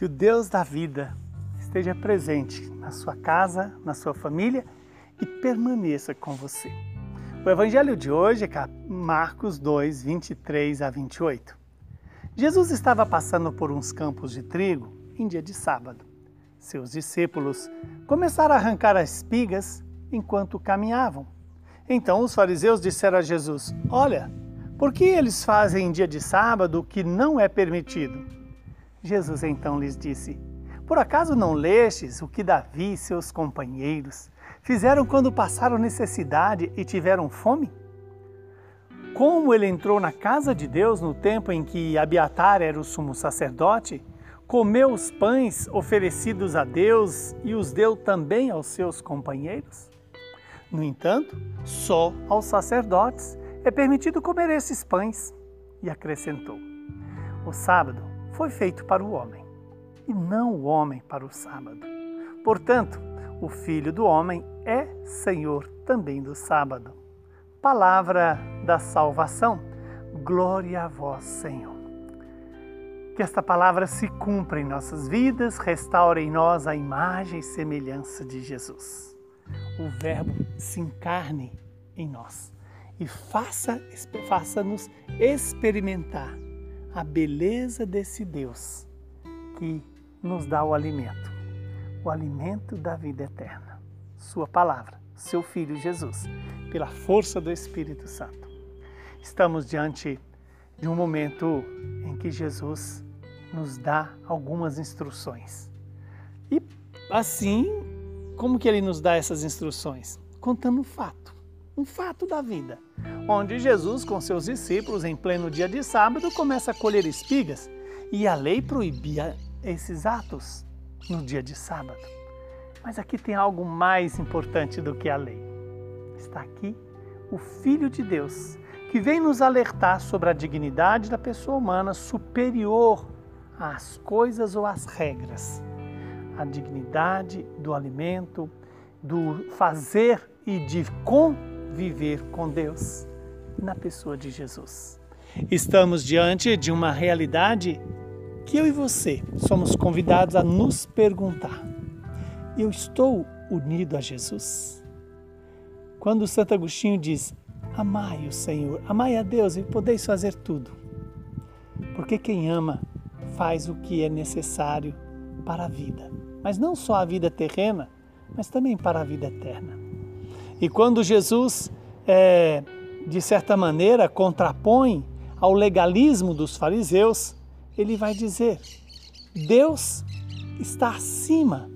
Que o Deus da vida esteja presente na sua casa, na sua família e permaneça com você. O evangelho de hoje é Marcos 2, 23 a 28. Jesus estava passando por uns campos de trigo em dia de sábado. Seus discípulos começaram a arrancar as espigas enquanto caminhavam. Então os fariseus disseram a Jesus: Olha, por que eles fazem em dia de sábado o que não é permitido? Jesus então lhes disse: Por acaso não lestes o que Davi e seus companheiros fizeram quando passaram necessidade e tiveram fome? Como ele entrou na casa de Deus no tempo em que Abiatar era o sumo sacerdote, comeu os pães oferecidos a Deus e os deu também aos seus companheiros? No entanto, só aos sacerdotes é permitido comer esses pães. E acrescentou: O sábado foi feito para o homem, e não o homem para o sábado. Portanto, o Filho do Homem é Senhor também do sábado. Palavra da salvação. Glória a vós, Senhor. Que esta palavra se cumpra em nossas vidas, restaure em nós a imagem e semelhança de Jesus. O Verbo se encarne em nós e faça-nos faça experimentar a beleza desse Deus que nos dá o alimento, o alimento da vida eterna. Sua palavra, seu Filho Jesus, pela força do Espírito Santo. Estamos diante de um momento em que Jesus nos dá algumas instruções. E assim, como que ele nos dá essas instruções? Contando um fato um fato da vida, onde Jesus, com seus discípulos, em pleno dia de sábado, começa a colher espigas e a lei proibia esses atos no dia de sábado. Mas aqui tem algo mais importante do que a lei. Está aqui o Filho de Deus, que vem nos alertar sobre a dignidade da pessoa humana superior às coisas ou às regras. A dignidade do alimento, do fazer e de com viver com Deus na pessoa de Jesus. Estamos diante de uma realidade que eu e você somos convidados a nos perguntar: eu estou unido a Jesus? Quando Santo Agostinho diz: Amai o Senhor, amai a Deus e podeis fazer tudo. Porque quem ama faz o que é necessário para a vida, mas não só a vida terrena, mas também para a vida eterna. E quando Jesus, é, de certa maneira, contrapõe ao legalismo dos fariseus, ele vai dizer: Deus está acima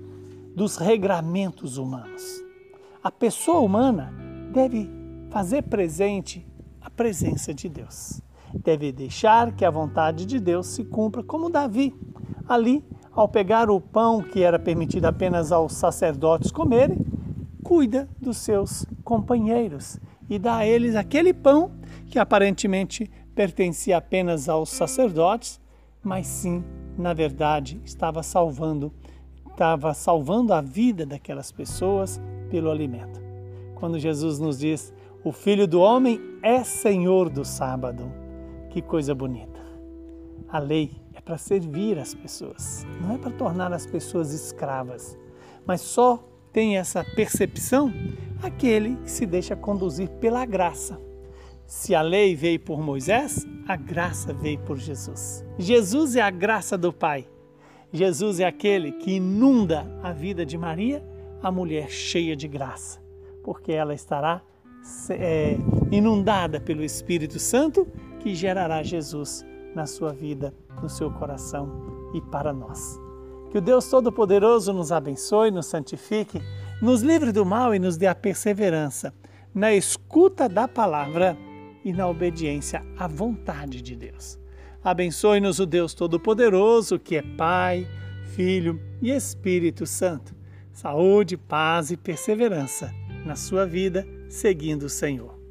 dos regramentos humanos. A pessoa humana deve fazer presente a presença de Deus. Deve deixar que a vontade de Deus se cumpra, como Davi, ali, ao pegar o pão que era permitido apenas aos sacerdotes comerem, cuida dos seus companheiros e dá a eles aquele pão que aparentemente pertencia apenas aos sacerdotes, mas sim, na verdade, estava salvando, estava salvando a vida daquelas pessoas pelo alimento. Quando Jesus nos diz: "O Filho do homem é Senhor do sábado". Que coisa bonita. A lei é para servir as pessoas, não é para tornar as pessoas escravas, mas só tem essa percepção aquele que se deixa conduzir pela graça. Se a lei veio por Moisés, a graça veio por Jesus. Jesus é a graça do Pai. Jesus é aquele que inunda a vida de Maria, a mulher cheia de graça, porque ela estará é, inundada pelo Espírito Santo que gerará Jesus na sua vida, no seu coração e para nós. Que o Deus Todo-Poderoso nos abençoe, nos santifique, nos livre do mal e nos dê a perseverança na escuta da palavra e na obediência à vontade de Deus. Abençoe-nos o Deus Todo-Poderoso, que é Pai, Filho e Espírito Santo. Saúde, paz e perseverança na sua vida, seguindo o Senhor.